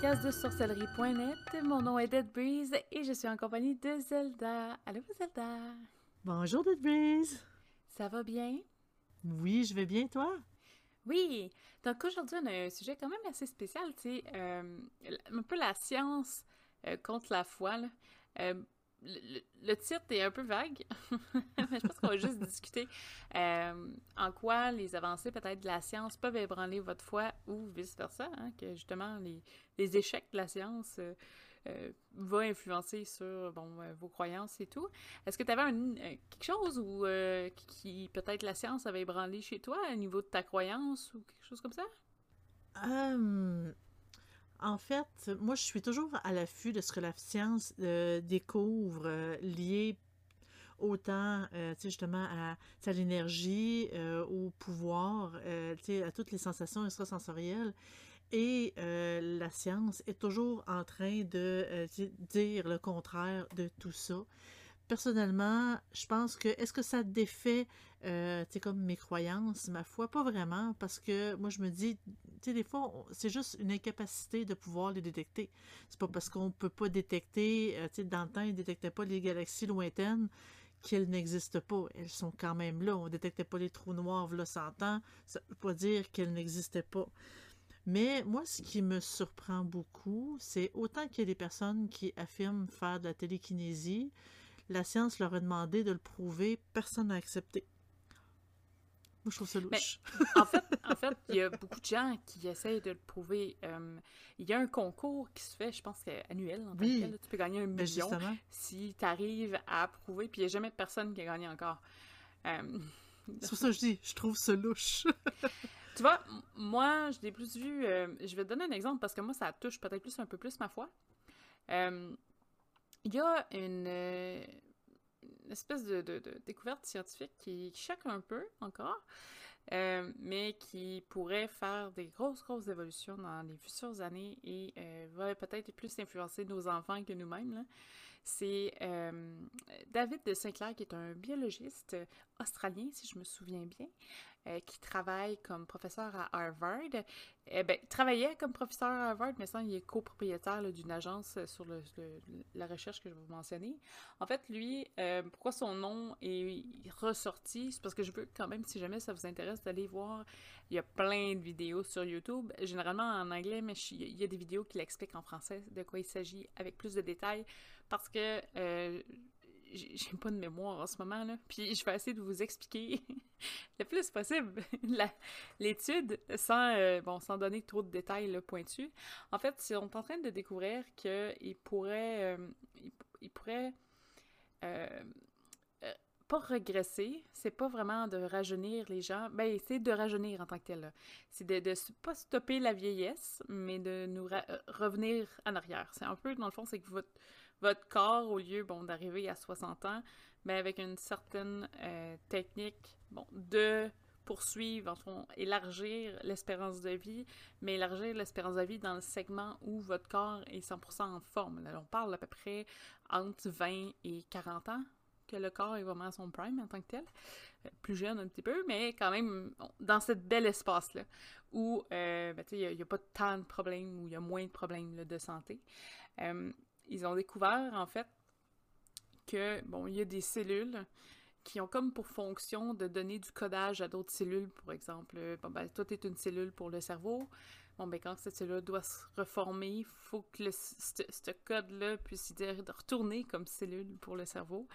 podcast de sorcellerie.net. Mon nom est Dead Breeze et je suis en compagnie de Zelda. Allô Zelda? Bonjour Dead Breeze. Ça va bien? Oui, je vais bien, toi? Oui. Donc aujourd'hui, on a un sujet quand même assez spécial, tu sais, euh, un peu la science euh, contre la foi. Là. Euh, le, titre est un peu vague, mais je pense qu'on va juste discuter euh, en quoi les avancées peut-être de la science peuvent ébranler votre foi ou vice-versa, hein, que justement les, échecs de la science euh, euh, vont influencer sur bon, vos croyances et tout. Est-ce que tu avais quelque chose où qui peut-être la science avait ébranlé chez toi au niveau de ta croyance ou quelque chose comme ça? En fait, moi, je suis toujours à l'affût de ce que la science euh, découvre euh, lié autant, euh, tu sais, justement, à, l'énergie, au pouvoir, tu sais, à toutes les sensations extrasensorielles. Et la science est toujours en train de dire le contraire de tout ça personnellement, je pense que est-ce que ça défait, euh, tu sais, comme mes croyances, ma foi, pas vraiment, parce que moi je me dis, sais, des fois, c'est juste une incapacité de pouvoir les détecter. C'est pas parce qu'on peut pas détecter, euh, tu sais, dans le temps, ils détectaient pas les galaxies lointaines qu'elles n'existent pas. Elles sont quand même là. On détectait pas les trous noirs, là, 100 ans. Ça veut pas dire qu'elles n'existaient pas. Mais moi, ce qui me surprend beaucoup, c'est autant qu'il y a des personnes qui affirment faire de la télékinésie, la science leur a demandé de le prouver, personne n'a accepté. Moi, je trouve ça louche. en fait, en fait, il y a beaucoup de gens qui essayent de le prouver. Euh, il y a un concours qui se fait, je pense, annuel en oui. Tu peux gagner un ben, million si tu arrives à prouver, puis il n'y a jamais personne qui a gagné encore. Euh, C'est pour ça que je dis, je trouve ça louche. tu vois, moi, je l'ai plus vu. Euh, je vais te donner un exemple parce que moi, ça touche peut-être plus un peu plus ma foi. Il y a une, espèce de, découverte scientifique qui, choque un peu encore, euh, mais qui pourrait faire des grosses, grosses évolutions dans les futures années et euh, va peut-être plus influencer nos enfants que nous-mêmes. C'est euh, David de Sinclair, qui est un biologiste australien, si je me souviens bien, euh, qui travaille comme professeur à Harvard. Eh ben, il travaillait comme professeur à Harvard, mais ça, il est copropriétaire d'une agence sur la recherche que je vais vous mentionner. En fait, lui, euh, pourquoi son nom est ressorti, c'est parce que je veux quand même, si jamais ça vous intéresse, d'aller voir. Il y a plein de vidéos sur YouTube, généralement en anglais, mais il y a des vidéos qui l'expliquent en français de quoi il s'agit avec plus de détails, parce que j'ai pas de mémoire en ce moment, là. Puis je vais essayer de vous expliquer le plus possible l'étude sans, euh, bon, sans donner trop de détails pointus. En fait, on est en train de découvrir qu'il pourrait, euh, il, pourrait euh, pas regresser, c'est pas vraiment de rajeunir les gens, ben c'est de rajeunir en tant que tel. C'est de, de pas stopper la vieillesse, mais de nous revenir en arrière. C'est un peu, dans le fond, c'est que votre votre corps, au lieu bon, d'arriver à 60 ans, mais avec une certaine euh, technique bon, de poursuivre, en fond, élargir l'espérance de vie, mais élargir l'espérance de vie dans le segment où votre corps est 100% en forme. Là, on parle à peu près entre 20 et 40 ans que le corps est vraiment à son prime en tant que tel. Euh, plus jeune un petit peu, mais quand même dans cette bel espace-là où euh, ben, il n'y a, pas tant de problèmes, où il y a moins de problèmes de santé ils ont découvert, en fait, que, bon, il y a des cellules qui ont comme pour fonction de donner du codage à d'autres cellules, par exemple. Bon, ben, toi, est une cellule pour le cerveau. Bon, ben, quand cette cellule doit se reformer, il faut que ce code-là puisse de retourner comme cellule pour le cerveau.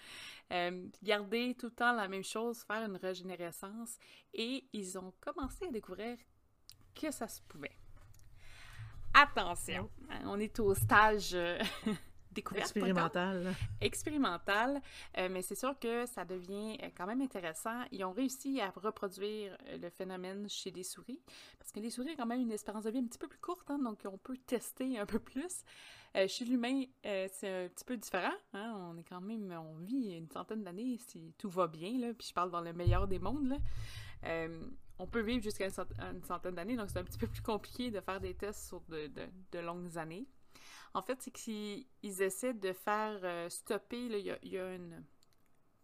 Euh, garder tout le temps la même chose, faire une régénérescence. Et ils ont commencé à découvrir que ça se pouvait. Attention, hein, on est au stage euh, découverte. Expérimental. Expérimental, euh, mais c'est sûr que ça devient euh, quand même intéressant. Ils ont réussi à reproduire le phénomène chez des souris, parce que les souris ont quand même une espérance de vie un petit peu plus courte, hein, donc on peut tester un peu plus. chez l'humain, c'est un petit peu différent. Hein. On est quand même, on vit une centaine d'années si tout va bien, là, puis je parle dans le meilleur des mondes. Là on peut vivre jusqu'à une centaine d'années, donc c'est un petit peu plus compliqué de faire des tests sur de, longues années. En fait, c'est qu'ils essaient de faire euh, stopper, il y, a une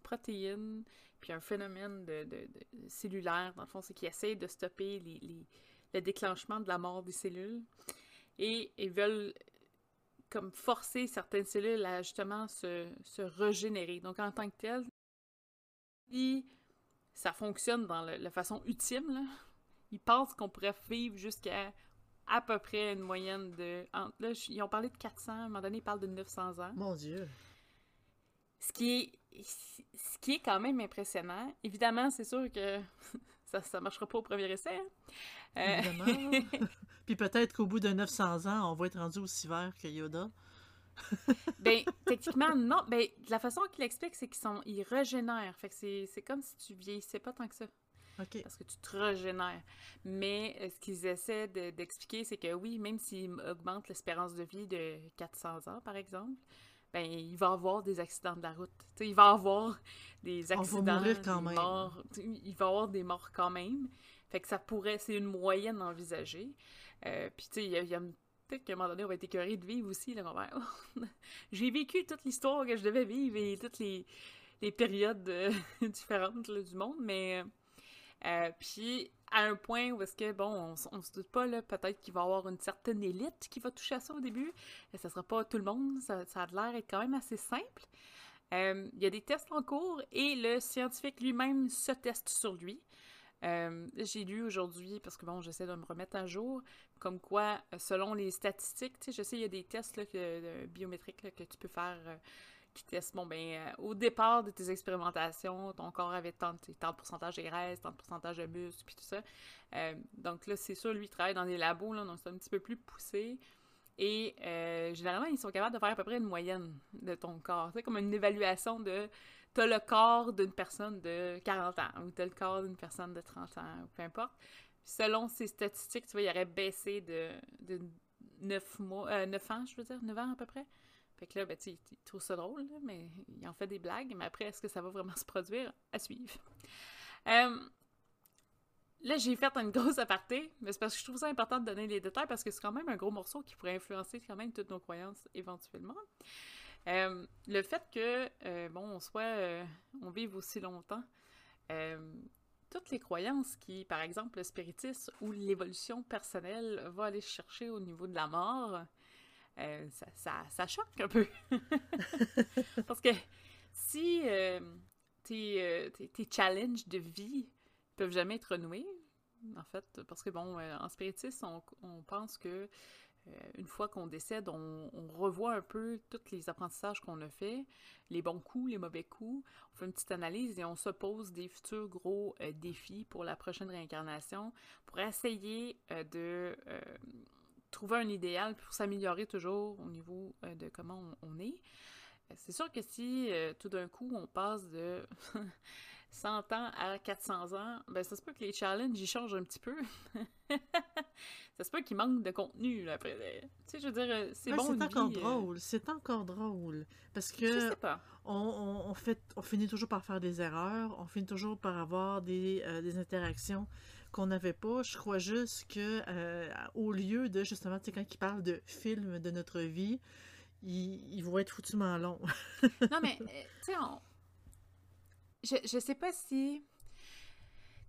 protéine, puis un phénomène cellulaire, dans le fond, c'est qu'ils essaient de stopper le déclenchement de la mort des cellules. et ils veulent comme forcer certaines cellules à justement se, se régénérer. Donc en tant que tel, si ça fonctionne dans la façon ultime, là, ils pensent qu'on pourrait vivre jusqu'à à peu près une moyenne de... là, ils ont parlé de 400, à un moment donné, ils parlent de 900 ans. Mon Dieu! Ce qui est, ce qui est quand même impressionnant. Évidemment, c'est sûr que ça ne marchera pas au premier essai. Hein. Euh, Évidemment. Puis peut-être qu'au bout de 900 ans, on va être rendu aussi vert que Yoda. ben, techniquement, non. Ben, la façon qu'il explique, c'est qu'ils sont, ils régénèrent. Fait que c'est comme si tu vieillissais pas tant que ça. Parce que tu te régénères. Mais euh, ce qu'ils essaient d'expliquer, c'est que oui, même s'ils augmentent l'espérance de vie de 400 ans, par exemple, ben, il va y avoir des accidents de la route. il va y avoir des accidents, des morts. Il va y avoir des morts quand même. Fait que ça pourrait, c'est une moyenne envisagée. Euh, puis, tu sais, il y a, peut-être qu'à un moment donné, on va être écœuré de vivre aussi. J'ai vécu toute l'histoire que je devais vivre et toutes les, périodes euh, différentes du monde, mais euh, puis, à un point où est-ce que, bon, on, on se doute pas, là, peut-être qu'il va y avoir une certaine élite qui va toucher à ça au début. Et ça sera pas tout le monde, ça, a l'air être quand même assez simple. Euh, il y a des tests en cours et le scientifique lui-même se teste sur lui. Euh, j'ai lu aujourd'hui, parce que bon, j'essaie de me remettre à jour, comme quoi, selon les statistiques, tu sais, je sais, il y a des tests là, biométriques que tu peux faire qui teste, bon, ben, euh, au départ de tes expérimentations, ton corps avait tant, tant de pourcentage de graisse, tant de pourcentage de muscles, puis tout ça. Euh, donc là, c'est sûr, lui, il travaille dans des labos, là, donc c'est un petit peu plus poussé. Et euh, généralement, ils sont capables de faire à peu près une moyenne de ton corps. C'est comme une évaluation de t'as le corps d'une personne de 40 ans ou t'as le corps d'une personne de 30 ans, ou peu importe. selon ces statistiques, tu vois, il aurait baissé de, de 9 mois, 9 ans, je veux dire, 9 ans à peu près. Fait que là, ben, tu il trouve ça drôle, mais il en fait des blagues. Mais après, est-ce que ça va vraiment se produire? À suivre. Euh, là, j'ai fait une grosse aparté, mais c'est parce que je trouve ça important de donner les détails parce que c'est quand même un gros morceau qui pourrait influencer quand même toutes nos croyances éventuellement. Euh, le fait que, euh, bon, on soit, on vive aussi longtemps, toutes les croyances qui, par exemple, le spiritisme ou l'évolution personnelle va aller chercher au niveau de la mort, euh, ça, choque un peu. Parce que si euh, euh, tes, challenges de vie peuvent jamais être renoués, en fait, parce que bon, en spiritisme, on, pense que une fois qu'on décède, on, revoit un peu tous les apprentissages qu'on a fait, les bons coups, les mauvais coups. On fait une petite analyse et on se pose des futurs gros défis pour la prochaine réincarnation pour essayer de trouver un idéal pour s'améliorer toujours au niveau euh, de comment on, est. Euh, c'est sûr que si euh, tout d'un coup on passe de 100 ans à 400 ans, ben ça se peut que les challenges ils changent un petit peu. ça se peut qu'il manque de contenu après. Tu sais, je veux dire, c'est bon. C'est encore drôle. C'est encore drôle parce que je sais pas. On, fait, on finit toujours par faire des erreurs. On finit toujours par avoir des, des interactions qu'on n'avait pas. Je crois juste que euh, au lieu de justement, tu sais, quand ils parlent de films de notre vie, ils, vont être foutument longs. non, mais, euh, tu sais, on... je, je sais pas si.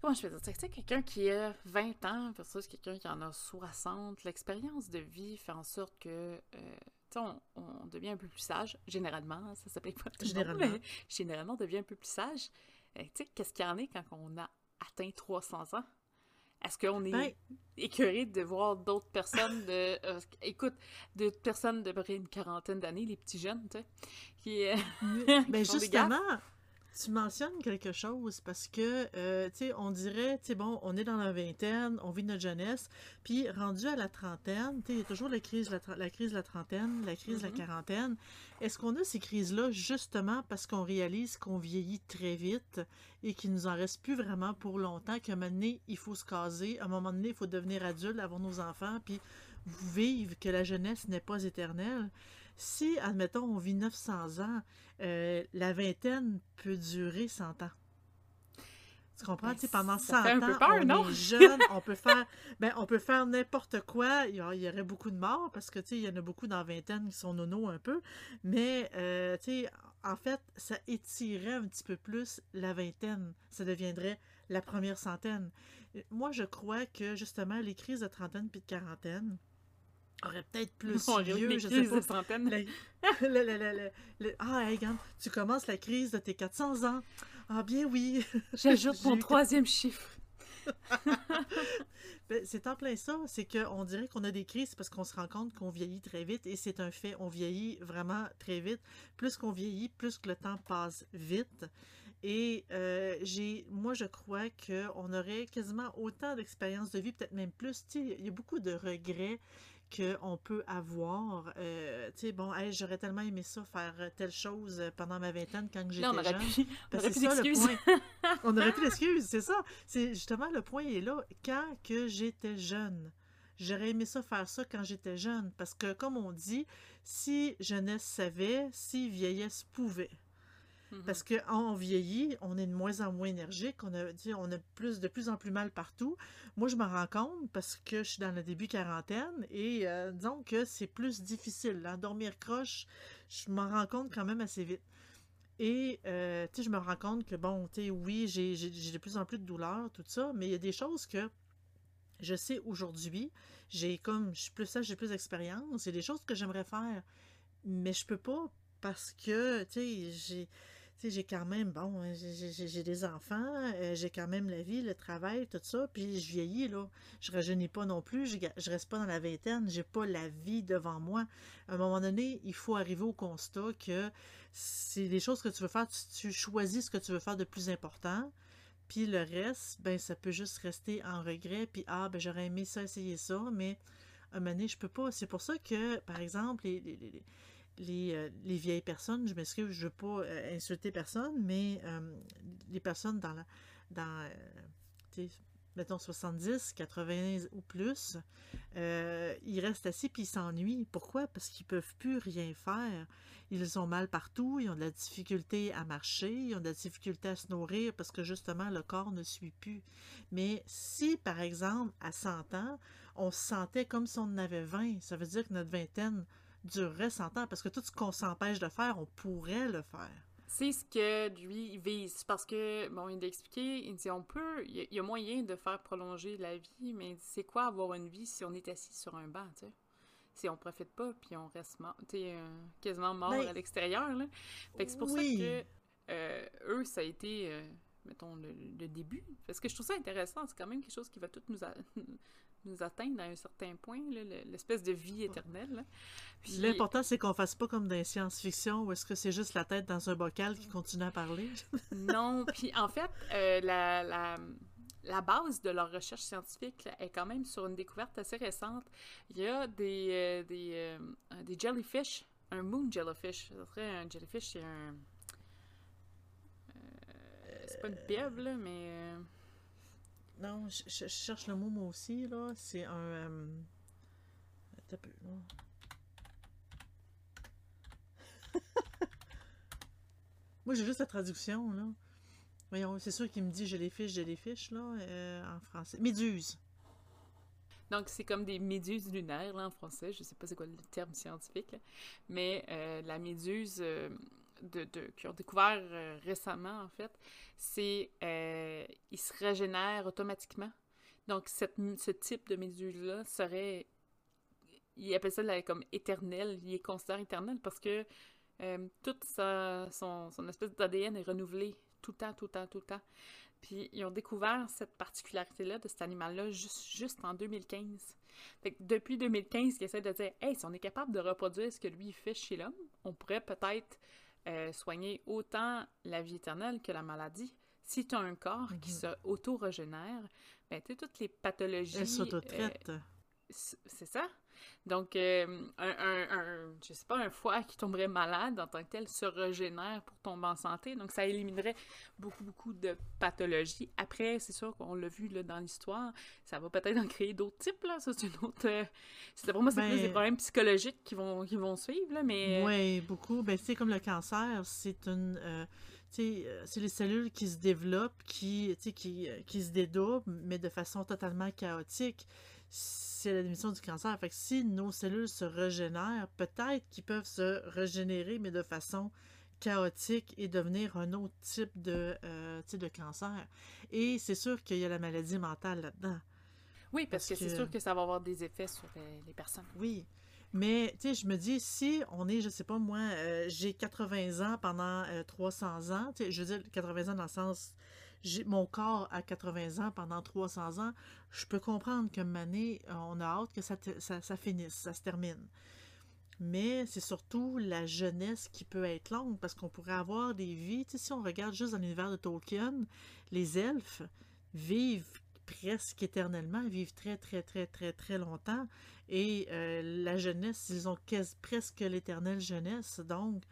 Comment je peux dire? Tu sais, quelqu'un qui a 20 ans versus quelqu'un qui en a 60, l'expérience de vie fait en sorte que. Euh, tu sais, on, devient un peu plus sage, généralement, ça s'applique pas tout généralement. mais généralement, on devient un peu plus sage. tu sais, qu'est-ce qu'il y en est quand on a atteint 300 ans? Est-ce qu'on est ben écœuré de voir d'autres personnes de. Euh, écoute, d'autres personnes de près une quarantaine d'années, les petits jeunes, tu sais, qui. Euh, ben justement, tu mentionnes quelque chose parce que, euh, tu sais, on dirait, tu sais, bon, on est dans la vingtaine, on vit notre jeunesse, puis rendu à la trentaine, tu sais, il y a toujours la crise, la, crise de la trentaine, la crise de la mm-hmm. quarantaine. Est-ce qu'on a ces crises-là justement parce qu'on réalise qu'on vieillit très vite et qu'il nous en reste plus vraiment pour longtemps, qu'à un moment donné, il faut se caser, à un moment donné, il faut devenir adulte, avoir nos enfants, puis vivre que la jeunesse n'est pas éternelle? Si, admettons, on vit 900 ans, euh, la vingtaine peut durer 100 ans. Tu comprends? Ben, pendant 100 ans, on non? est jeune, on peut faire, ben, on peut faire n'importe quoi. Il y, aurait beaucoup de morts parce que, il y en a beaucoup dans la vingtaine qui sont nono un peu. Mais, euh, en fait, ça étirerait un petit peu plus la vingtaine. Ça deviendrait la première centaine. Moi, je crois que, justement, les crises de trentaine puis de quarantaine, aurait peut-être plus On aurait eu vieux, des je sais pas. centaines. Ah, hey, regarde, tu commences la crise de tes 400 ans. Ah, bien oui. J'ajoute mon troisième chiffre. Ben, c'est en plein ça. C'est qu'on dirait qu'on a des crises parce qu'on se rend compte qu'on vieillit très vite et c'est un fait. On vieillit vraiment très vite. Plus qu'on vieillit, plus que le temps passe vite. Et euh, j'ai, moi, je crois qu'on aurait quasiment autant d'expérience de vie, peut-être même plus. Il y a beaucoup de regrets qu'on peut avoir. Euh, tu sais, bon, hey, j'aurais tellement aimé ça, faire telle chose pendant ma vingtaine quand j'étais Là, on aurait jeune. on aurait le d'excuses. On aurait plus d'excuses, c'est ça. C'est justement le point est là. Quand que j'étais jeune, j'aurais aimé ça faire ça quand j'étais jeune. Parce que, comme on dit, si jeunesse savait, si vieillesse pouvait. Mhm. Parce qu'on vieillit, on est de moins en moins énergique, on a, on a plus, de plus en plus mal partout. Moi, je m'en rends compte parce que je suis dans le début quarantaine et euh, disons que c'est plus difficile. Là. Dormir croche, je m'en rends compte quand même assez vite. Et euh, je me rends compte que, bon, oui, j'ai de plus en plus de douleurs, tout ça, mais il y a des choses que je sais aujourd'hui. J'ai comme, je suis plus sage, j'ai plus d'expérience. Il y a des choses que j'aimerais faire, mais je peux pas parce que, tu sais, j'ai. Sais, j'ai quand même, bon, hein, j'ai- des enfants, euh, j'ai quand même la vie, le travail, tout ça, puis je vieillis, là. Je rajeunis pas non plus, je, je reste pas dans la vingtaine, j'ai pas la vie devant moi. À un moment donné, il faut arriver au constat que c'est des choses que tu veux faire, tu, choisis ce que tu veux faire de plus important, puis le reste, ben, ça peut juste rester en regret, puis ah, ben, j'aurais aimé ça, essayer ça, mais à un moment donné, je peux pas. C'est pour ça que, par exemple, les, les, les- les, euh, les vieilles personnes, je m'excuse, je veux pas euh, insulter personne, mais euh, les personnes dans la, dans, mettons 70, 80 ou plus, ils restent assis puis ils s'ennuient. Pourquoi? Parce qu'ils peuvent plus rien faire. Ils ont mal partout, ils ont de la difficulté à marcher, ils ont de la difficulté à se nourrir parce que justement le corps ne suit plus. Mais si, par exemple, à 100 ans, on se sentait comme si on en avait 20, ça veut dire que notre vingtaine durerait 100 ans parce que tout ce qu'on s'empêche de faire, on pourrait le faire. C'est ce que lui vise. Parce que, bon, il a expliqué, il dit on peut, il y, a- moyen de faire prolonger la vie, mais c'est quoi avoir une vie si on est assis sur un banc, tu sais? Si on profite pas, puis on reste mort, euh, quasiment mort Ben, à l'extérieur, là. Fait que c'est pour oui. ça que euh, eux, ça a été, euh, mettons, le, le début. Parce que je trouve ça intéressant, c'est quand même quelque chose qui va tout nous, a- nous atteindre à un certain point, l'espèce de vie éternelle. L'important, c'est qu'on fasse pas comme dans les science-fiction où est-ce que c'est juste la tête dans un bocal qui continue à parler. Non, puis en fait, euh, la, la, la base de leur recherche scientifique là, est quand même sur une découverte assez récente. Il y a des, euh, des, euh, des jellyfish, un moon jellyfish. Ça serait un jellyfish, c'est un... c'est pas une pieuvre, là, mais... Non, je, cherche le mot moi aussi, là. C'est un... euh, attends là. Moi, j'ai juste la traduction, là. Voyons, c'est sûr qu'il me dit « je les fiche, je les fiche », là, euh, en français. Méduse. Donc, c'est comme des méduses lunaires, là, en français. Je sais pas c'est quoi le terme scientifique. Mais euh, la méduse euh, de, qu'ils ont découvert euh, récemment, en fait, c'est... Euh, ils se régénèrent automatiquement. Donc, cette, ce type de méduse-là serait... Ils appellent ça comme éternel. Il est considéré éternel parce que euh, toute sa, son, son espèce d'ADN est renouvelé tout le temps, tout le temps, tout le temps. Puis ils ont découvert cette particularité-là de cet animal-là juste, juste en 2015. Fait que depuis 2015, ils essaient de dire Hey, si on est capable de reproduire ce que lui fait chez l'homme, on pourrait peut-être euh, soigner autant la vie éternelle que la maladie. Si tu as un corps qui Mhm. se auto-régénère, ben tu toutes les pathologies. Elle euh, s'auto-traite. c- c'est ça? Donc, euh, un, un, un- je sais pas, un foie qui tomberait malade en tant que tel se régénère pour tomber en santé. Donc, ça éliminerait beaucoup, beaucoup de pathologies. Après, c'est sûr qu'on l'a vu là, dans l'histoire, ça va peut-être en créer d'autres types. Là. Ça, c'est une autre. euh, c'est pour moi, c'est plus Ben- des problèmes psychologiques qui vont, qui vont suivre. Là, mais. Oui, beaucoup. Ben, sais, comme le cancer, c'est une. euh, euh, c'est les cellules qui se développent, qui, qui, euh, qui se dédoublent, mais de façon totalement chaotique. C'est la démission du cancer. Fait que si nos cellules se régénèrent, peut-être qu'ils peuvent se régénérer, mais de façon chaotique et devenir un autre type de, euh, sais, de cancer. Et c'est sûr qu'il y a la maladie mentale là-dedans. Oui, parce, Parce que, c'est sûr que ça va avoir des effets sur les, les personnes. Oui. Mais, tu sais, je me dis, si on est, je sais pas moi, euh, j'ai 80 ans pendant euh, 300 ans, tu sais, je veux dire 80 ans dans le sens, mon corps a 80 ans pendant 300 ans, je peux comprendre que année, on a hâte que ça, finisse, ça se termine. Mais c'est surtout la jeunesse qui peut être longue, parce qu'on pourrait avoir des vies, si on regarde juste dans l'univers de Tolkien, les elfes vivent presque éternellement, vivent très, très, très, très, très longtemps. Et euh, la jeunesse, ils ont presque l'éternelle jeunesse. Donc,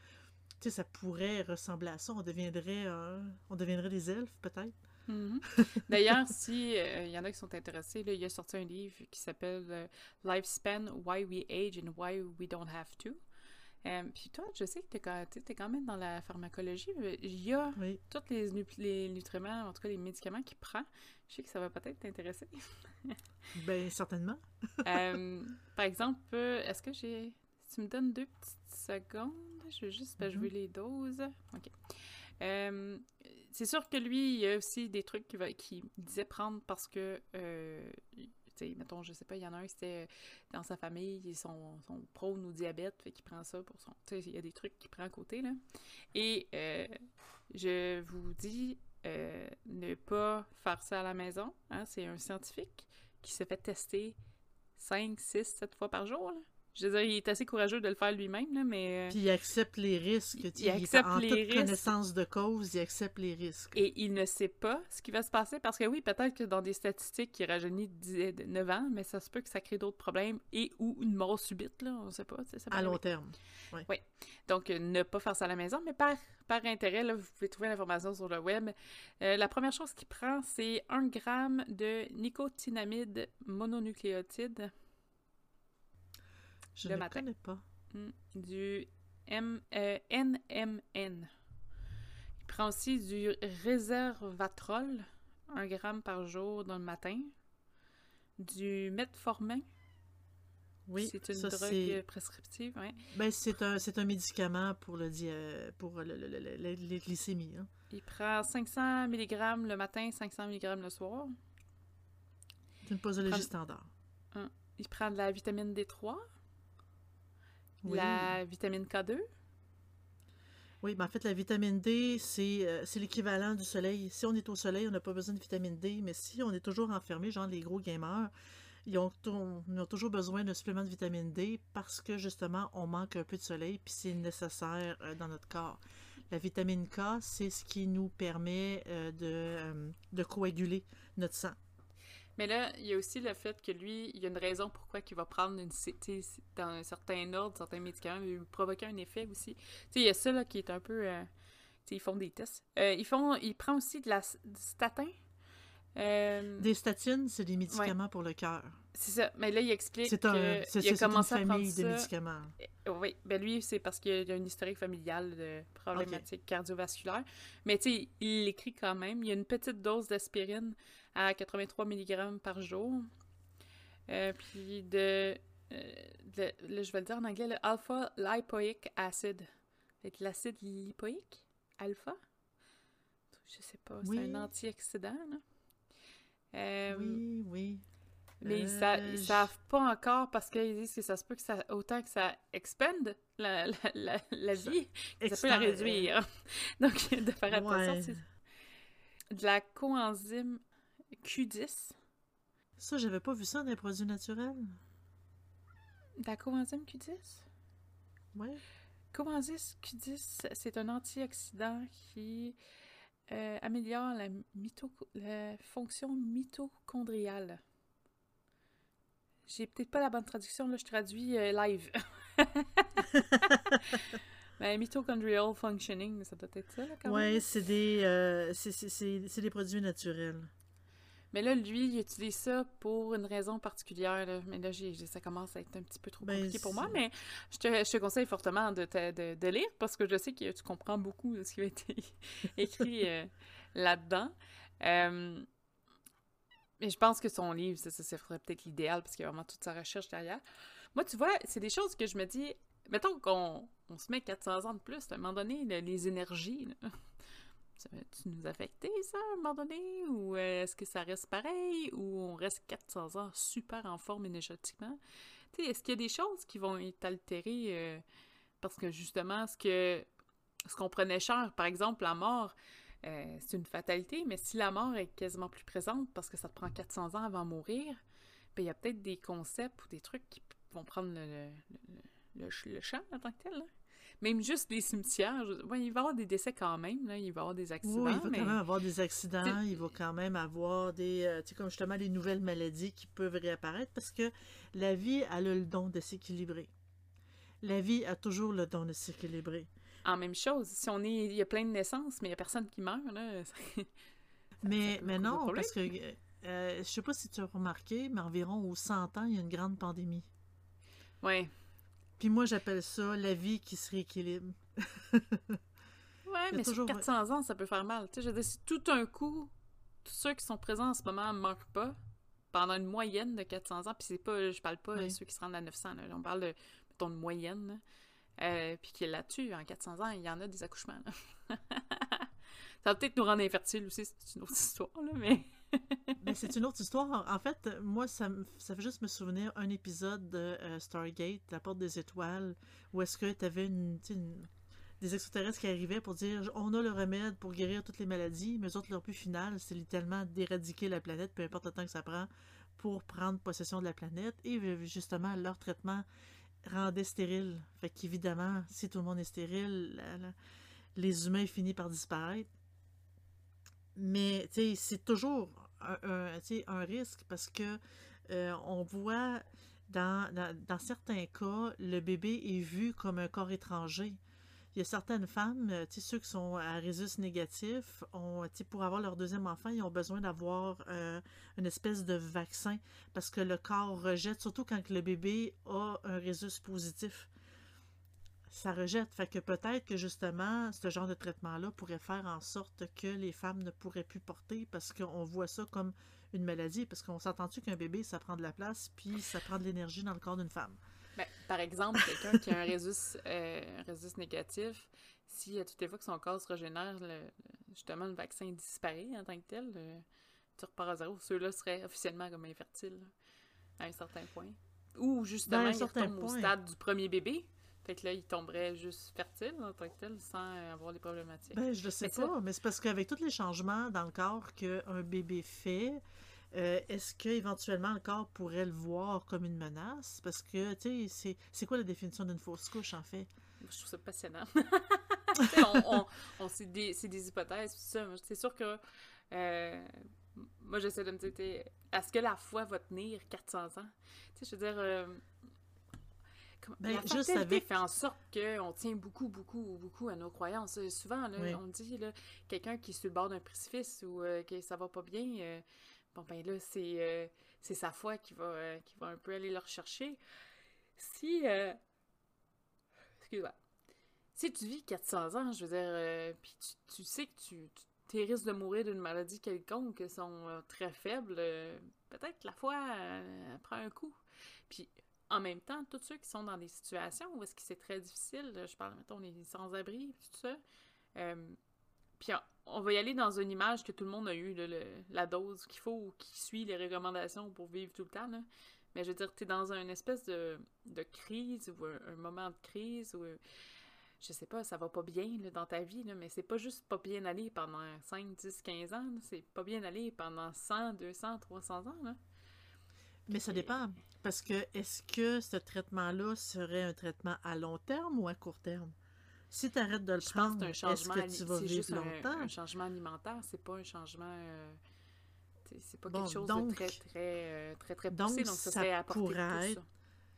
sais, ça pourrait ressembler à ça. On deviendrait, euh, on deviendrait des elfes, peut-être. Mhm. D'ailleurs, si euh, y en a qui sont intéressés, là, il a sorti un livre qui s'appelle euh, Lifespan, Why We Age and Why We Don't Have to. Euh, Puis toi, je sais que tu es, quand même dans la pharmacologie. Il y a Oui. tous les, nu- les nutriments, en tout cas les médicaments qu'il prend. Je sais que ça va peut-être t'intéresser. Ben, certainement. Par exemple, est-ce que j'ai. Si tu me donnes deux petites secondes, je veux juste ben, je veux Mhm. les doses. OK. Euh, c'est sûr que lui, il y a aussi des trucs qu'il disait prendre parce que, euh, tu sais, mettons, je sais pas, il y en a un qui c'était euh, dans sa famille, ils sont, sont prône au diabète, fait qu'il prend ça pour son. Tu sais, il y a des trucs qu'il prend à côté, là. Et euh, je vous dis, ne pas faire ça à la maison. Hein, c'est un scientifique qui se fait tester 5, 6, 7 fois par jour. là. Je veux dire, il est assez courageux de le faire lui-même, là, mais... euh, Puis il accepte les risques. Il- il accepte en les toute risques. connaissance de cause, il accepte les risques. Et il ne sait pas ce qui va se passer parce que oui, peut-être que dans des statistiques, il rajeunit de 10 de 9 ans, mais ça se peut que ça crée d'autres problèmes et ou une mort subite, là, on sait pas. ça À long arriver. terme. Donc, euh, ne pas faire ça à la maison, mais par, par intérêt, là, vous pouvez trouver l'information sur le web. Euh, la première chose qu'il prend, c'est 1 gramme de nicotinamide mononucléotide, Je Le ne matin. connais pas. hmm, du M, euh, NMN. Il prend aussi du réservatrol, 1 gramme par jour dans le matin. Du metformin, Oui, c'est une ça, drogue euh, prescriptive. ouais. Ben, c'est un, un médicament pour le dia- pour le, le- le- le- le- les glycémies. hein. Il prend 500 mg le matin, 500 mg le soir. C'est une posologie standard. Il prend de la vitamine D3, Oui. la vitamine K2. Oui, mais en fait, la vitamine D, c'est euh, c'est l'équivalent du soleil. Si on est au soleil, on n'a pas besoin de vitamine D, mais si on est toujours enfermé, genre les gros gamers, ils ont, ils ont toujours besoin d'un supplément de vitamine D parce que justement, on manque un peu de soleil, puis c'est nécessaire euh, dans notre corps. La vitamine K, c'est ce qui nous permet euh, de, euh, de coaguler notre sang. Mais là, il y a aussi le fait que lui, il y a une raison pourquoi il va prendre une, dans un certain ordre, certains médicaments, il va provoquer un effet aussi. Tu sais, il y a ça là, qui est un peu... euh, tu sais, ils font des tests. Euh, ils font... Il prend aussi de la du statin. Euh, Des statines, c'est des médicaments pour le cœur. C'est ça. Mais là, il explique C'est un, c'est- a c'est une commencé à prendre famille de ça... médicaments. Oui, ben lui, c'est parce qu'il y a un historique familial de problématiques cardiovasculaires. Mais tu sais, il l'écrit quand même. Il y a une petite dose d'aspirine à 83 mg par jour. Euh, puis de, euh, de- je vais le dire en anglais, le alpha lipoic acid. L'acide lipoïque, alpha? Je sais pas, c'est Oui. un antioxydant, là. Euh, Oui, oui. mais ils, sa- ils savent pas encore parce qu'ils disent que ça se peut que ça autant que ça expande la, la, la, la Ça vie, ça peut la réduire. Donc, de faire attention. Ouais. De la coenzyme Q10. Ça, j'avais pas vu ça dans les produits naturels. La coenzyme Q10? Ouais. Coenzyme Q10, c'est un antioxydant qui euh, améliore la, mito- la fonction mitochondriale. J'ai peut-être pas la bonne traduction, là, je traduis euh, live. ben, mitochondrial functioning, ça doit être ça, là, quand Ouais, même. c'est des, euh, c'est des produits naturels. Mais là, lui, il utilise ça pour une raison particulière. là. Mais là, j'ai- ça commence à être un petit peu trop Ben, compliqué pour moi. Mais je te, je te conseille fortement de, te- de, de lire parce que je sais que tu comprends beaucoup de ce qui a été écrit euh, là-dedans. Euh, mais je pense que son livre, ça, ça serait peut-être l'idéal parce qu'il y a vraiment toute sa recherche derrière. Moi, tu vois, c'est des choses que je me dis. Mettons qu'on on se met 400 ans de plus, à un moment donné, les énergies. là. Ça va-tu nous affecter, ça, à un moment donné? Ou euh, est-ce que ça reste pareil? Ou on reste 400 ans super en forme énergétiquement? Est-ce qu'il y a des choses qui vont être altérées? euh, parce que justement, ce ce qu'on prenait cher, par exemple, la mort, euh, c'est une fatalité, mais si la mort est quasiment plus présente parce que ça te prend 400 ans avant de mourir, ben, il y a peut-être des concepts ou des trucs qui vont prendre le, le, le, le ch- le champ en tant que tel. là. Même juste les cimetières, je- ouais, il va y avoir des décès quand même, là, il va y avoir des accidents, Oui, il va mais quand même avoir des accidents, il va quand même avoir des, euh, tu sais, comme justement les nouvelles maladies qui peuvent réapparaître parce que la vie, elle a le don de s'équilibrer. La vie a toujours le don de s'équilibrer. en même chose, si on est, il y a plein de naissances, mais il y a personne qui meurt, là, ça- Mais, causer non, parce que euh, euh, je sais pas si tu as remarqué, mais environ aux 100 ans, il y a une grande pandémie. ouais. Puis moi, j'appelle ça la vie qui se rééquilibre. Ouais, mais toujours- sur 400 ans, ça peut faire mal. Tu sais, je veux dire, si tout un coup, tous ceux qui sont présents en ce moment ne meurent pas, pendant une moyenne de 400 ans, puis c'est pas, je parle pas de Oui. ceux qui se rendent à 900, là, on parle de, mettons, une moyenne. Euh, puis qui est là-dessus, en 400 ans, il y en a des accouchements, là. ça va peut-être nous rendre infertiles aussi, c'est une autre histoire, là, mais... Mais c'est une autre histoire. En fait, moi, ça, ça fait juste me souvenir un épisode de euh, Stargate, La Porte des Étoiles, où est-ce que tu avais une, des extraterrestres qui arrivaient pour dire on a le remède pour guérir toutes les maladies, mais autres, leur but final, c'est littéralement d'éradiquer la planète, peu importe le temps que ça prend, pour prendre possession de la planète. Et euh, justement, leur traitement rendait stérile. Fait qu'évidemment, si tout le monde est stérile, les humains finissent par disparaître. Mais c'est toujours un, risque parce que euh, on voit dans, certains cas, le bébé est vu comme un corps étranger. Il y a certaines femmes, ceux qui sont à résus négatif, ont, pour avoir leur deuxième enfant, ils ont besoin d'avoir euh, une espèce de vaccin parce que le corps rejette, surtout quand le bébé a un résus positif. Ça rejette. Fait que peut-être que justement, ce genre de traitement-là pourrait faire en sorte que les femmes ne pourraient plus porter parce qu'on voit ça comme une maladie. Parce qu'on s'entend-tu qu'un bébé, ça prend de la place, puis ça prend de l'énergie dans le corps d'une femme? Ben, par exemple, quelqu'un qui a un résus, euh, résus négatif, si à toutes les fois que son corps se régénère, le- justement, le vaccin disparaît en tant que tel, le- tu repars à zéro. Ceux-là seraient officiellement comme infertiles, là, à un certain point. Ou justement, Ben, un ils au stade du premier bébé. Fait que là, ils tomberaient juste fertiles en tant que tel, sans avoir des problématiques. Ben, je le sais Mais ça- pas, mais c'est parce qu'avec tous les changements dans le corps qu'un bébé fait, euh, est-ce qu'éventuellement le corps pourrait le voir comme une menace? Parce que, tu sais, c'est- c'est quoi la définition d'une fausse couche, en fait? Je trouve ça passionnant. On, on- on- c'est des, c'est des hypothèses. C'est sûr que euh, moi, j'essaie de me dire, est-ce que la foi va tenir 400 ans? Tu sais, je veux dire, euh, Ben, la juste avec- fait en sorte qu'on tient beaucoup, beaucoup, beaucoup à nos croyances. Euh, Souvent, là, Oui. on dit, quelqu'un qui est sur le bord d'un précipice ou euh, que ça va pas bien, euh, bon, ben là, c'est euh, c'est sa foi qui va, qui va un peu aller le rechercher. Si... Excuse-moi. Si tu vis 400 ans, je veux dire, puis tu, tu sais que tu, tu tes risques de mourir d'une maladie quelconque sont très faibles, euh, peut-être que la foi euh, prend un coup. Puis en même temps, tous ceux qui sont dans des situations où est-ce que c'est très difficile, je parle, mettons, les sans-abri, tout ça, euh, puis on, va y aller dans une image que tout le monde a eu, là, le- la dose qu'il faut ou qui suit les recommandations pour vivre tout le temps. Là. Mais je veux dire, tu es dans une espèce de, de crise ou un, un moment de crise ou je sais pas, ça va pas bien là, dans ta vie, là, mais c'est pas juste pas bien aller pendant 5, 10, 15 ans, c'est pas bien aller pendant 100, 200, 300 ans. Là. Mais ça dépend. Parce que est-ce que ce traitement-là serait un traitement à long terme ou à court terme? Si tu arrêtes de le Je prendre, un est-ce changement, que tu vas juste vivre un, longtemps? un changement alimentaire, c'est pas un changement... euh, c'est- pas Bon, quelque chose donc- de très, très, euh, très, très donc, poussé, donc ça ça serait à portée de tous.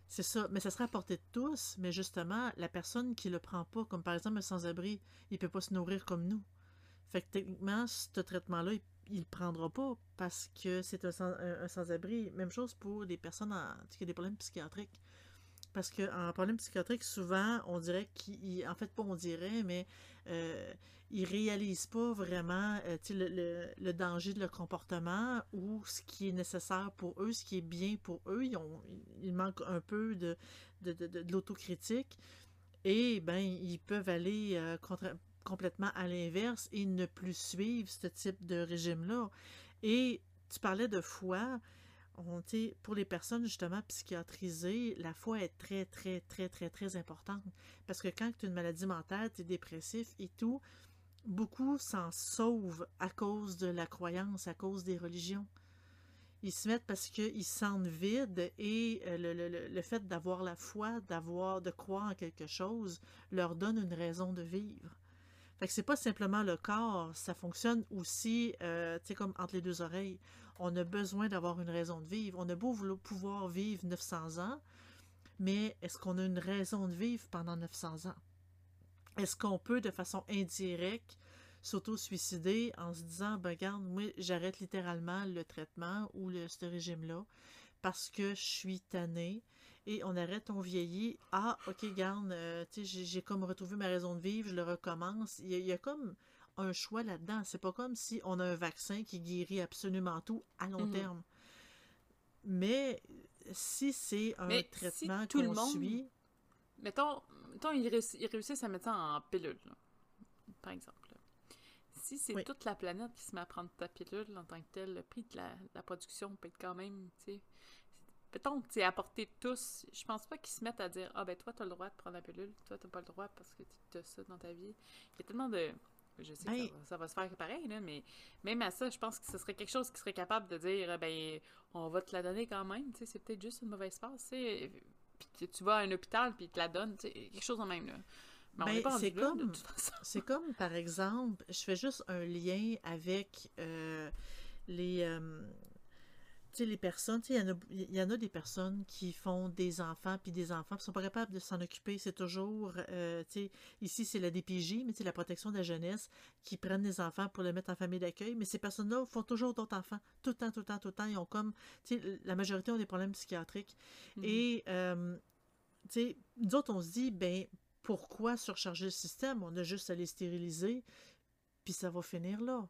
C'est ça, mais ça serait à portée de tous, mais justement, la personne qui le prend pas, comme par exemple un sans-abri, il peut pas se nourrir comme nous. Fait que techniquement, ce traitement-là, il, il prendra pas parce que c'est un, sans- un- un sans-abri. Même chose pour des personnes en- qui ont des problèmes psychiatriques. Parce qu'en problème psychiatrique, souvent, on dirait qu'ils. En fait, pas on dirait, mais euh, ils réalisent pas vraiment euh, le, le- danger de leur comportement ou ce qui est nécessaire pour eux, ce qui est bien pour eux. Ils, ont, il manque un peu de, de- de l'autocritique. Et ben, ils peuvent aller euh, contre. Complètement à l'inverse et ne plus suivre ce type de régime-là. Et tu parlais de foi. Pour les personnes justement psychiatrisées, la foi est très, très, très, très, très importante. Parce que quand tu as une maladie mentale, tu es dépressif et tout, beaucoup s'en sauvent à cause de la croyance, à cause des religions. Ils se mettent parce qu'ils se sentent vides et euh, le, le, le fait d'avoir la foi, d'avoir, de croire en quelque chose, leur donne une raison de vivre. Fait que c'est pas simplement le corps, ça fonctionne aussi, euh, tu sais, comme entre les deux oreilles. On a besoin d'avoir une raison de vivre. On a beau vouloir pouvoir vivre 900 ans, mais est-ce qu'on a une raison de vivre pendant 900 ans? Est-ce qu'on peut, de façon indirecte, s'auto-suicider en se disant, ben regarde, moi, j'arrête littéralement le traitement ou le, ce régime-là parce que je suis tannée et on arrête, on vieillit. Ah, ok, garde, euh, j'ai comme retrouvé ma raison de vivre, je le recommence. Il y a, comme un choix là-dedans. C'est pas comme si on a un vaccin qui guérit absolument tout à long mhm. terme. Mais si c'est un traitement qu'on suit. Mettons, mettons ils, réussissent à mettre ça en pilule, par exemple. Si c'est toute la planète qui se met à prendre ta pilule en tant que telle, le prix de la, la production peut être quand même, tu sais, Peut-être que de tous, je pense pas qu'ils se mettent à dire Ah ben toi, tu as le droit de prendre la pilule, toi, t'as pas le droit parce que tu as ça dans ta vie. Il y a tellement de. Je sais que ça va, se faire pareil, là, mais même à ça, je pense que ce serait quelque chose qui serait capable de dire Ben, on va te la donner quand même, tu sais, c'est peut-être juste une mauvaise passe, tu sais. Puis tu vas à un hôpital, puis ils te la donnent, tu sais, quelque chose en même, là. Mais on n'est pas c'est comme, C'est comme, par exemple, je fais juste un lien avec euh, les. Euh, sais, les personnes, il y, en a, il y en a des personnes qui font des enfants, puis des enfants, qui sont pas capables de s'en occuper. C'est toujours, euh, tu sais, ici, c'est la DPJ, mais c'est la protection de la jeunesse, qui prennent des enfants pour les mettre en famille d'accueil. Mais ces personnes-là font toujours d'autres enfants, tout le temps, tout le temps, tout le temps. Ils ont comme, tu sais, la majorité ont des problèmes psychiatriques. Mm-hmm. Et, euh, tu sais, nous autres, on se dit, ben, pourquoi surcharger le système? On a juste à les stériliser, puis ça va finir là.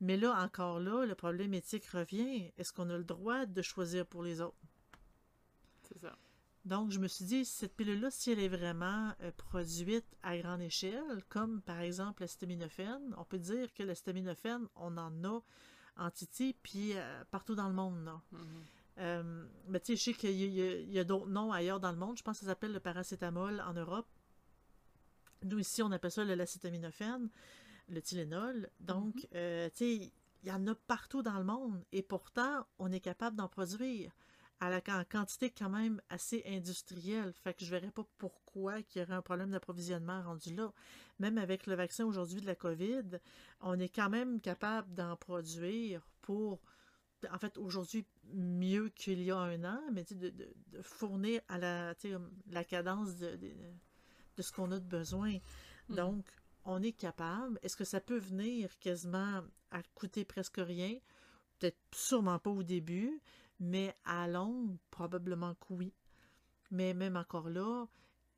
Mais là, encore là, le problème éthique revient. Est-ce qu'on a le droit de choisir pour les autres? C'est ça. Donc, je me suis dit, cette pilule-là, si elle est vraiment euh, produite à grande échelle, comme par exemple l'acétaminophène, on peut dire que l'acétaminophène, on en a en Titi, puis euh, partout dans le monde. Mm-hmm. Euh, mais tu sais, je sais qu'il y a, d'autres noms ailleurs dans le monde. Je pense que ça s'appelle le paracétamol en Europe. Nous, ici, on appelle ça le l'acétaminophène le Tylenol. Donc, mhm. euh, tu sais, il y en a partout dans le monde et pourtant, on est capable d'en produire à la quantité quand même assez industrielle. Fait que je verrais pas pourquoi il y aurait un problème d'approvisionnement rendu là. Même avec le vaccin aujourd'hui de la COVID, on est quand même capable d'en produire pour, en fait, aujourd'hui, mieux qu'il y a un an, mais de, de, de, fournir à la, la cadence de, de, ce qu'on a de besoin. Mhm. Donc, on est capable. Est-ce que ça peut venir quasiment à coûter presque rien? Peut-être sûrement pas au début, mais à long, probablement que oui. Mais même encore là,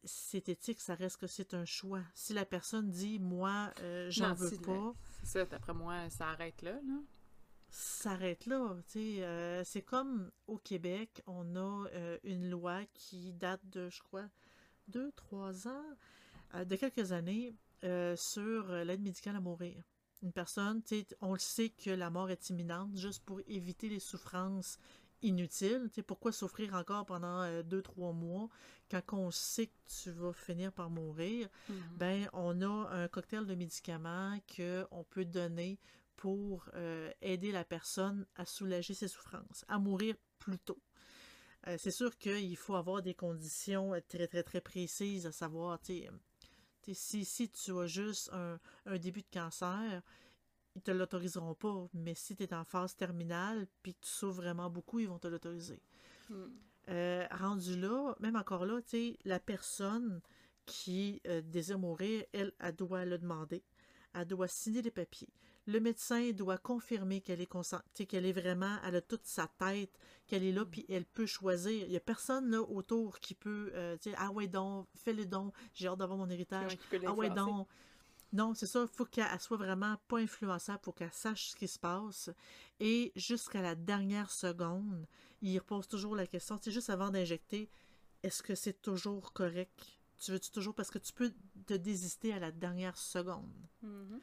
c'est éthique, ça reste que c'est un choix. Si la personne dit, moi, euh, j'en veux pas. C'est ça, d'après moi, ça arrête là, là. Ça arrête là. Euh, c'est comme au Québec, on a euh, une loi qui date de, je crois, deux, trois ans, de quelques années, euh, sur euh, l'aide médicale à mourir. Une personne, on le sait que la mort est imminente juste pour éviter les souffrances inutiles. pourquoi souffrir encore pendant euh, deux, trois mois quand on sait que tu vas finir par mourir? Mm-hmm. Ben, on a un cocktail de médicaments qu'on peut donner pour aider la personne à soulager ses souffrances, à mourir plus tôt. c'est sûr qu'il faut avoir des conditions très, très, très précises, à savoir, tu si, si tu as juste un, début de cancer, ils te l'autoriseront pas. Mais si tu es en phase terminale puis que tu souffres vraiment beaucoup, ils vont te l'autoriser. Hmm. Euh, rendu là, même encore là, la personne qui euh, désire mourir, elle, elle doit le demander. Elle doit signer les papiers le médecin doit confirmer qu'elle est qu'elle est vraiment, elle a toute sa tête, qu'elle est là, puis elle peut choisir. Il n'y a personne là autour qui peut euh, dire Ah ouais, donc, fais le don, j'ai hâte d'avoir mon héritage. Ah ouais, donc. Non, c'est ça, il faut qu'elle soit vraiment pas influençable, faut qu'elle sache ce qui se passe. Et jusqu'à la dernière seconde, il repose toujours la question, c'est juste avant d'injecter, est-ce que c'est toujours correct? Tu veux-tu toujours... Parce que tu peux te désister à la dernière seconde. Mhm.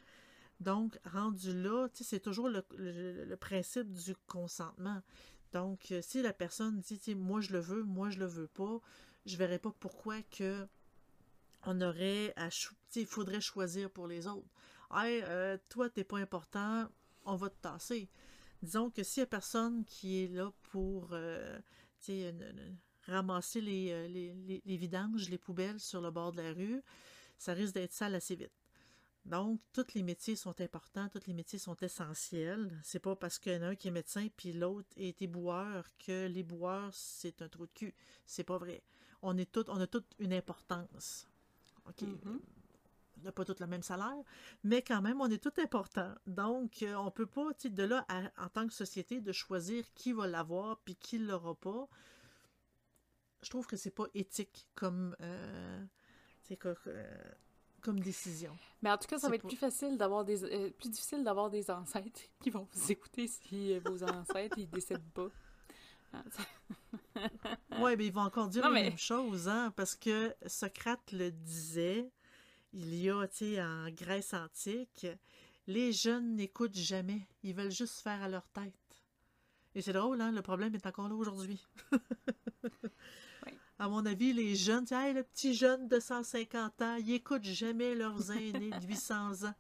Donc, rendu là, c'est toujours le, principe du consentement. Donc, euh, si la personne dit, moi je le veux, moi je le veux pas, je verrais pas pourquoi que on aurait à, il faudrait choisir pour les autres. Hey, euh, toi, t'es pas important, on va te tasser. Disons que s'il y a personne qui est là pour, euh, ne- ne- ramasser les vidanges, les poubelles sur le bord de la rue, ça risque d'être sale assez vite. Donc, tous les métiers sont importants, tous les métiers sont essentiels. C'est pas parce qu'il y en a un qui est médecin puis l'autre est éboueur que l'éboueur, c'est un trou de cul. C'est pas vrai. On, est tout, on a toute une importance. OK? Mhm. On n'a pas tous le même salaire, mais quand même, on est tout important. Donc, euh, on peut pas, de là, à- en tant que société, de choisir qui va l'avoir puis qui l'aura pas. Je trouve que c'est pas éthique comme, euh, euh, comme décision. Mais en tout cas, ça va être plus facile d'avoir des euh, plus difficile d'avoir des ancêtres qui vont vous écouter si euh, vos ancêtres ils décèdent pas. Ça- Ouais, mais ils vont encore dire Non, la même chose, hein, parce que Socrate le disait, il y a, tu sais, en Grèce antique, les jeunes n'écoutent jamais, ils veulent juste faire à leur tête. Et c'est drôle, hein, le problème est encore là aujourd'hui. À mon avis, les jeunes, Hey, le petit jeune de 150 ans, ils écoutent jamais leurs aînés de 800 ans.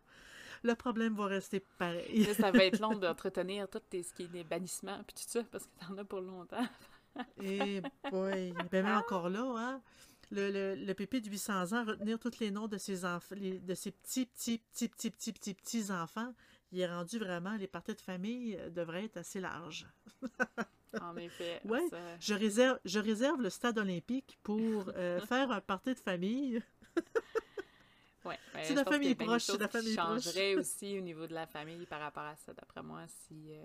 Le problème va rester pareil. Ça va être long d'entretenir tout tes- ce qui est des bannissements puis tout ça parce que t'en as pour longtemps. Et boy, ben même encore là, hein, le, le, le pépé de 800 ans, retenir tous les noms de ses enfants, les- de ses petits, petits, petits, petits, petits, petits, petits enfants, il est rendu vraiment, les parties de famille euh, devraient être assez larges. En effet. Ouais. ça- Je réserve, je réserve le stade olympique pour euh, faire un party de famille. Ouais, ben, C'est la famille proche, c'est la qui famille proche. changeraient aussi au niveau de la famille par rapport à ça, d'après moi, si... euh.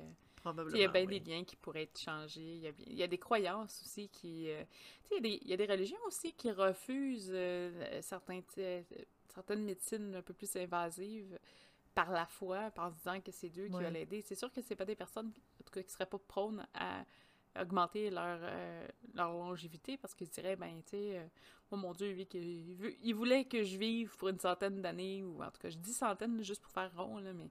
Il y a bien oui. des liens qui pourraient être changés. Il y a, il y a des croyances aussi qui. euh, tu sais, il y a des- il y, a des religions aussi qui refusent euh, certains, certaines médecines un peu plus invasives par la foi, en se disant que c'est Dieu qui Ouais. va l'aider. C'est sûr que c'est pas des personnes, en tout cas, qui seraient pas prônes à augmenter leur, euh, leur longévité parce qu'ils diraient, ben, tu sais, euh, oh mon Dieu, lui, il, veut- il voulait que je vive pour une centaine d'années, ou en tout cas, je dis centaine juste pour faire rond, là, mais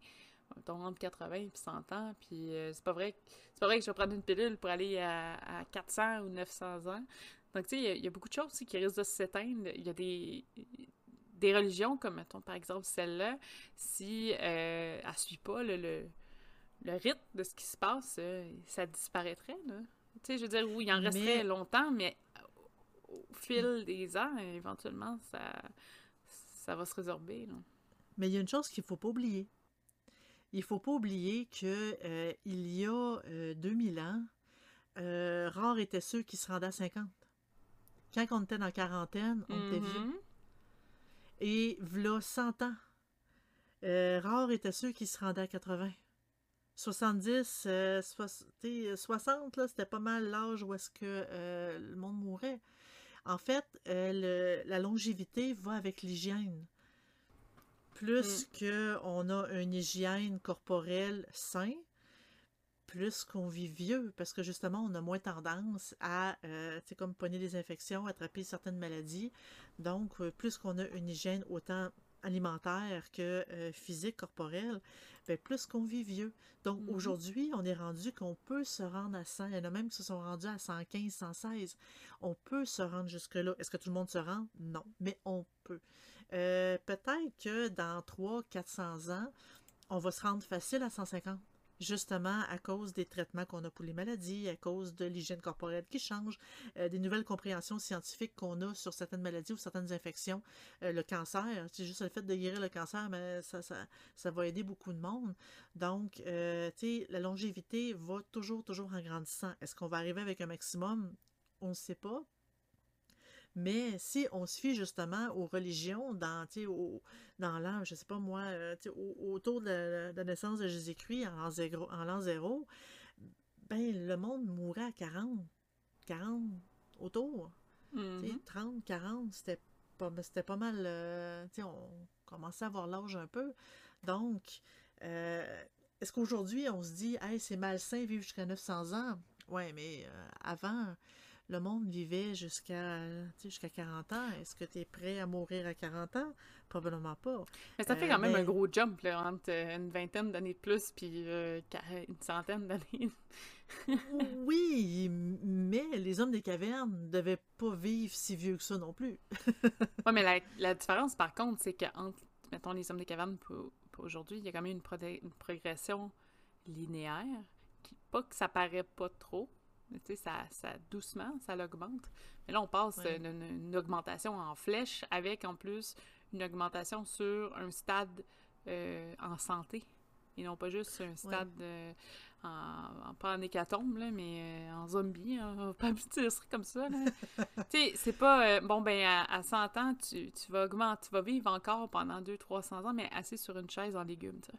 mettons, entre 80 et 100 ans, puis euh, c'est pas vrai que c'est pas vrai que je vais prendre une pilule pour aller à, à 400 ou 900 ans. Donc, tu sais, il y a- il y, a beaucoup de choses aussi qui risquent de s'éteindre. Il y a des, des religions, comme, mettons, par exemple, celle-là, si euh, elle suit pas le, le, le rythme de ce qui se passe, euh, ça disparaîtrait, là. Tu sais, je veux dire, oui, il en Mais- resterait longtemps, mais au, fil des ans, éventuellement, ça, ça va se résorber, là. Mais il y a une chose qu'il ne faut pas oublier. Il ne faut pas oublier que euh, il y a euh, 2000 ans, euh, rares étaient ceux qui se rendaient à 50. Quand on était dans la quarantaine, on était vieux. Et v'là 100 ans, euh, rares étaient ceux qui se rendaient à 80. 70, euh, soix- tu sais, 60, là, c'était pas mal l'âge où est-ce que euh, le monde mourait. En fait, euh, le- la longévité va avec l'hygiène. Plus que on a une hygiène corporelle saine, plus qu'on vit vieux, parce que justement, on a moins tendance à, euh, tu sais, comme pogner des infections, attraper certaines maladies. Donc, euh, plus qu'on a une hygiène autant alimentaire que euh, physique, corporelle, ben, plus qu'on vit vieux. Donc, Mhm. aujourd'hui, on est rendu qu'on peut se rendre à 100. Il y en a même qui se sont rendus à 115, 116. On peut se rendre jusque-là. Est-ce que tout le monde se rend? Non, mais on peut. Euh, Peut-être que dans 300, 400 ans, on va se rendre facile à 150. Justement à cause des traitements qu'on a pour les maladies, à cause de l'hygiène corporelle qui change, euh, des nouvelles compréhensions scientifiques qu'on a sur certaines maladies ou certaines infections. Euh, le cancer, c'est juste le fait de guérir le cancer, mais ça, ça, ça va aider beaucoup de monde. Donc, euh, tu sais, la longévité va toujours, toujours en grandissant. Est-ce qu'on va arriver avec un maximum? On ne sait pas. Mais si on se fie justement aux religions dans, au, dans l'an, je sais pas moi, euh, au- autour de la, de la naissance de Jésus-Christ en l'an zéro, en l'an zéro, ben le monde mourait à 40, 40 autour. Sais, Mhm. 30, 40, c'était pas, c'était pas mal. euh, on commençait à avoir l'âge un peu. Donc, euh, est-ce qu'aujourd'hui, on se dit, hey, c'est malsain vivre jusqu'à 900 ans? Ouais, mais euh, avant, le monde vivait jusqu'à jusqu'à 40 ans. Est-ce que tu es prêt à mourir à 40 ans? Probablement pas. Mais ça fait quand même un gros jump là, entre une vingtaine d'années de plus puis une centaine d'années. oui, mais les hommes des cavernes ne devaient pas vivre si vieux que ça non plus. oui, mais la, la, différence, par contre, c'est qu'entre, mettons, les hommes des cavernes pour, aujourd'hui, il y a quand même une, une progression linéaire, qui, pas que ça paraît pas trop, tu sais, ça, ça, doucement, ça l'augmente. Mais là, on passe d'une augmentation en flèche avec, en plus, une augmentation sur un stade euh, en santé et non pas juste un stade euh, en, pas en hécatombe, là, mais euh, en zombie, hein, on va pas dire comme ça. tu sais, c'est pas, euh, bon, ben, à, 100 ans, tu, tu, vas augmenter, tu vas vivre encore pendant 200-300 ans, mais assis sur une chaise en légumes, tu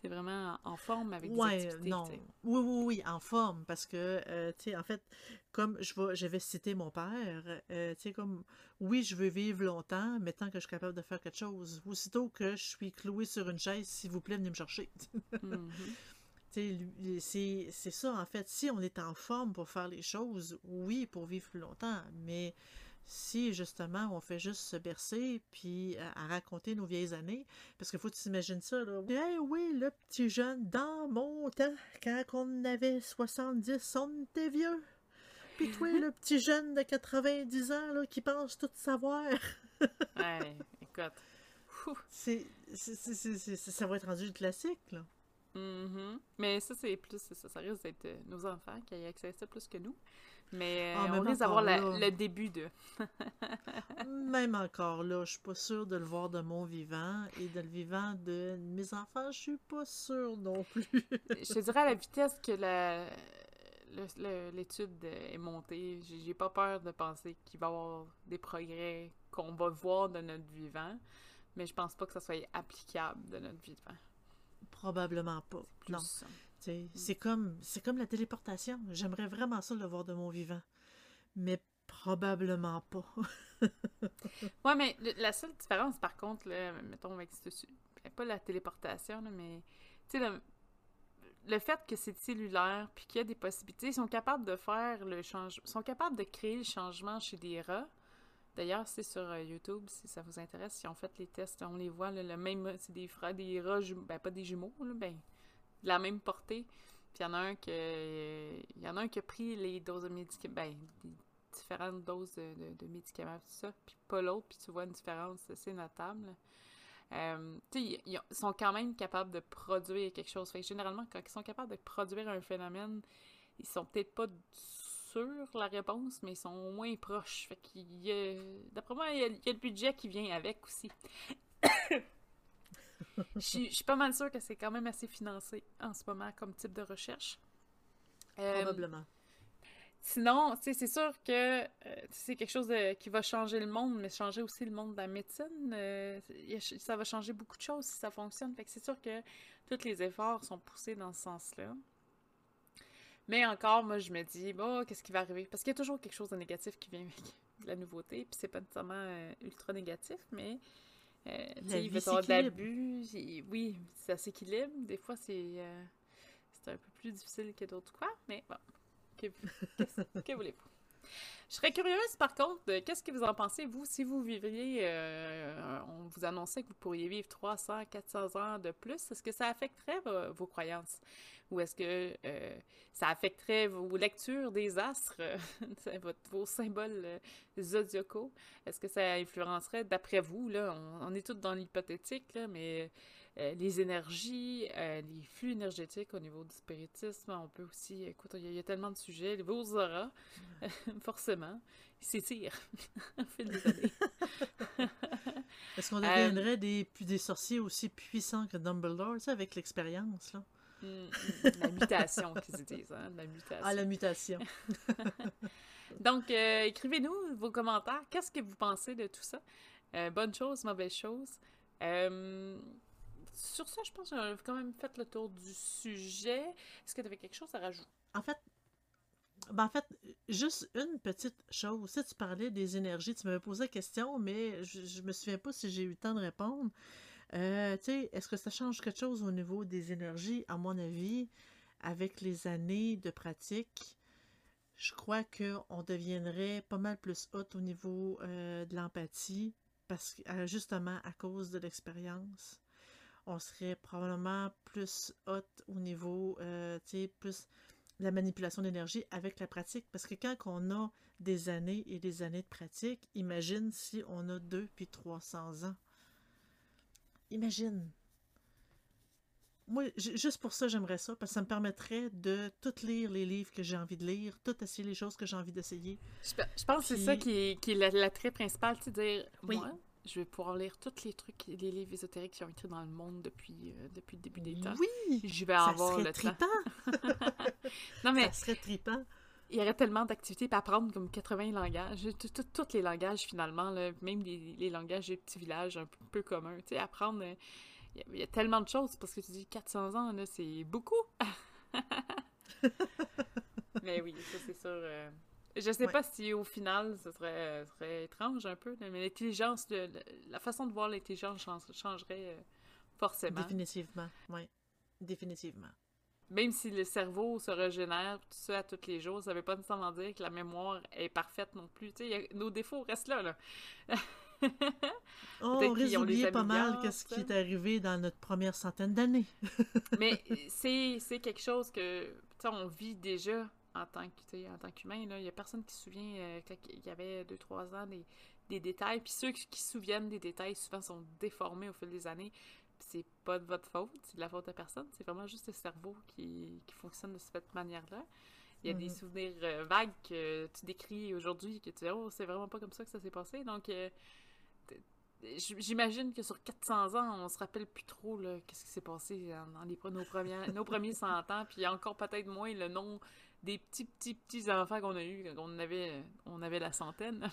C'est vraiment en forme avec des activités, non. Oui, oui, oui, en forme, parce que, euh, tu sais, en fait, comme je vais, je vais citer mon père, tu sais, comme, oui, je veux vivre longtemps, mais tant que je suis capable de faire quelque chose. Aussitôt que je suis cloué sur une chaise, s'il vous plaît, venez me chercher. Mm-hmm. C'est ça, en fait. Si on est en forme pour faire les choses, oui, pour vivre plus longtemps, mais si justement on fait juste se bercer puis à, raconter nos vieilles années, parce qu'il faut que tu t'imagines ça, là. Eh oui, le petit jeune, dans mon temps, quand on avait 70, on était vieux. Puis toi, le petit jeune de 90 ans, là, qui pense tout savoir. ouais, écoute. C'est, ça va être rendu le classique, là. Mm-hmm. Mais ça, c'est plus, ça, ça risque d'être euh, nos enfants qui aient accès à ça plus que nous. Mais ah, on risque d'avoir le début de. même encore là, je suis pas sûre de le voir de mon vivant et de le vivant de mes enfants, je suis pas sûre non plus. je te dirais à la vitesse que l'étude est montée, j'ai pas peur de penser qu'il va y avoir des progrès qu'on va voir de notre vivant, mais je pense pas que ça soit applicable de notre vivant. Probablement pas. Non. C'est comme, comme la téléportation. J'aimerais vraiment ça le voir de mon vivant. Mais probablement pas. ouais, mais la seule différence, par contre, là, mettons avec pas la téléportation, mais le, le fait que c'est cellulaire puis qu'il y a des possibilités, ils sont capables de faire le changement, sont capables de créer le changement chez des rats D'ailleurs, c'est sur euh, YouTube, si ça vous intéresse, si on fait les tests, on les voit, le même, c'est des frères, des rats, ben pas des jumeaux, ben, de la même portée. Puis il y en a un il y en a un qui a pris les doses de médicaments, ben, différentes doses de, médicaments, tout ça, puis pas l'autre, puis tu vois une différence assez notable. Euh, ils, ils, sont quand même capables de produire quelque chose. Fait généralement, quand ils sont capables de produire un phénomène, ils sont peut-être pas sur la réponse, mais ils sont moins proches. Fait qu'il D'après moi, il y, a, le budget qui vient avec aussi. Je suis pas mal sûre que c'est quand même assez financé en ce moment comme type de recherche. Euh, Probablement. Sinon, c'est sûr que euh, c'est quelque chose qui va changer le monde, mais changer aussi le monde de la médecine. Euh, ça va changer beaucoup de choses si ça fonctionne. Fait que c'est sûr que tous les efforts sont poussés dans ce sens-là. Mais encore, moi, je me dis, qu'est-ce qui va arriver? Parce qu'il y a toujours quelque chose de négatif qui vient avec la nouveauté, puis c'est pas nécessairement ultra négatif, mais euh, il avoir de l'abus. Oui, ça s'équilibre. Des fois, c'est euh, un peu plus difficile que d'autres quoi, mais bon, que, que voulez-vous? Je serais curieuse, par contre, de qu'est-ce que vous en pensez, vous, si vous vivriez, euh, on vous annonçait que vous pourriez vivre 300, 400 ans de plus, est-ce que ça affecterait vos, croyances? Ou est-ce que euh, ça affecterait vos lectures des astres, vos symboles euh, zodiacaux? Est-ce que ça influencerait, d'après vous, là, on, est tous dans l'hypothétique, là, mais euh, les énergies, euh, les flux énergétiques au niveau du spiritisme. On peut aussi, écoute, il y, a tellement de sujets. Vos auras, forcément, ils s'étirent au fil des années. Est-ce qu'on euh, deviendrait des, des sorciers aussi puissants que Dumbledore, tu sais, avec l'expérience, là? Mm, mm, la mutation qu'ils disent, hein, la mutation. Ah, la mutation. Donc, écrivez-nous vos commentaires. Qu'est-ce que vous pensez de tout ça? bonne chose, mauvaise chose sur ça, je pense qu'on quand même fait le tour du sujet. Est-ce que tu avais quelque chose à rajouter? En fait, ben en fait, juste une petite chose. Si tu parlais des énergies, tu m'avais posé la question, mais je, je me souviens pas si j'ai eu le temps de répondre. Euh, est-ce que ça change quelque chose au niveau des énergies? À mon avis, avec les années de pratique, je crois qu'on deviendrait pas mal plus hot au niveau euh, de l'empathie, parce que euh, justement à cause de l'expérience. On serait probablement plus hot au niveau, euh, plus la manipulation d'énergie avec la pratique. Parce que quand on a des années et des années de pratique, imagine si on a deux puis 300 ans. Imagine, moi, juste pour ça, j'aimerais ça, parce que ça me permettrait de tout lire les livres que j'ai envie de lire, tout essayer les choses que j'ai envie d'essayer. Je, pense que c'est ça qui est, qui est l'attrait principal, tu sais, dire, moi, je vais pouvoir lire tous les trucs, les livres ésotériques qui ont écrit dans le monde depuis, euh, depuis le début des temps. Oui! Je vais avoir le tripant. non, mais... Ça serait tripant. Il y aurait tellement d'activités pour apprendre comme 80 langages, tous les langages finalement, même les, les langages des petits villages un peu communs, tu sais, apprendre... Euh, il y, a tellement de choses parce que tu dis 400 ans, là, c'est beaucoup. mais oui, ça c'est sûr. Euh, je sais pas si au final, ce serait, serait étrange un peu, mais l'intelligence, la façon de voir l'intelligence changerait euh, forcément. Définitivement, oui. Définitivement. Même si le cerveau se régénère, tout ça, à tous les jours, ça veut pas nécessairement dire que la mémoire est parfaite non plus. Tu sais, nos défauts restent là, là. oh, on risque d'oublier pas mal ce qui est arrivé dans notre première centaine d'années. Mais c'est quelque chose que on vit déjà en tant en tant qu'humain. Il n'y a personne qui se souvient euh, qu'il y avait 2-3 ans des, des, détails. Puis ceux qui se souviennent des détails souvent sont déformés au fil des années. C'est pas de votre faute, c'est de la faute de personne. C'est vraiment juste le cerveau qui, qui fonctionne de cette manière-là. Il y a des mm-hmm. souvenirs euh, vagues que tu décris aujourd'hui, que tu dis, oh, c'est vraiment pas comme ça que ça s'est passé. Donc, euh, J'imagine que sur 400 ans, on se rappelle plus trop qu'est-ce qui s'est passé dans les, nos, premiers, nos premiers 100 ans, puis encore peut-être moins le nom des petits, petits, petits enfants qu'on a eus quand on avait, on avait la centaine.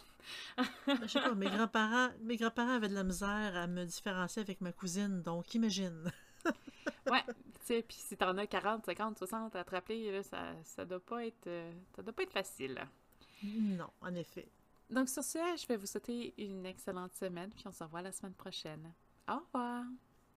Je sais pas, mes grands-parents, mes grands-parents avaient de la misère à me différencier avec ma cousine, donc imagine. ouais, tu sais, puis si t'en as 40, 50, 60 à te rappeler, ça, ça doit pas être, euh, ça doit pas être facile. Non, en effet. Donc sur ce, je vais vous souhaiter une excellente semaine, puis on se revoit la semaine prochaine. Au revoir!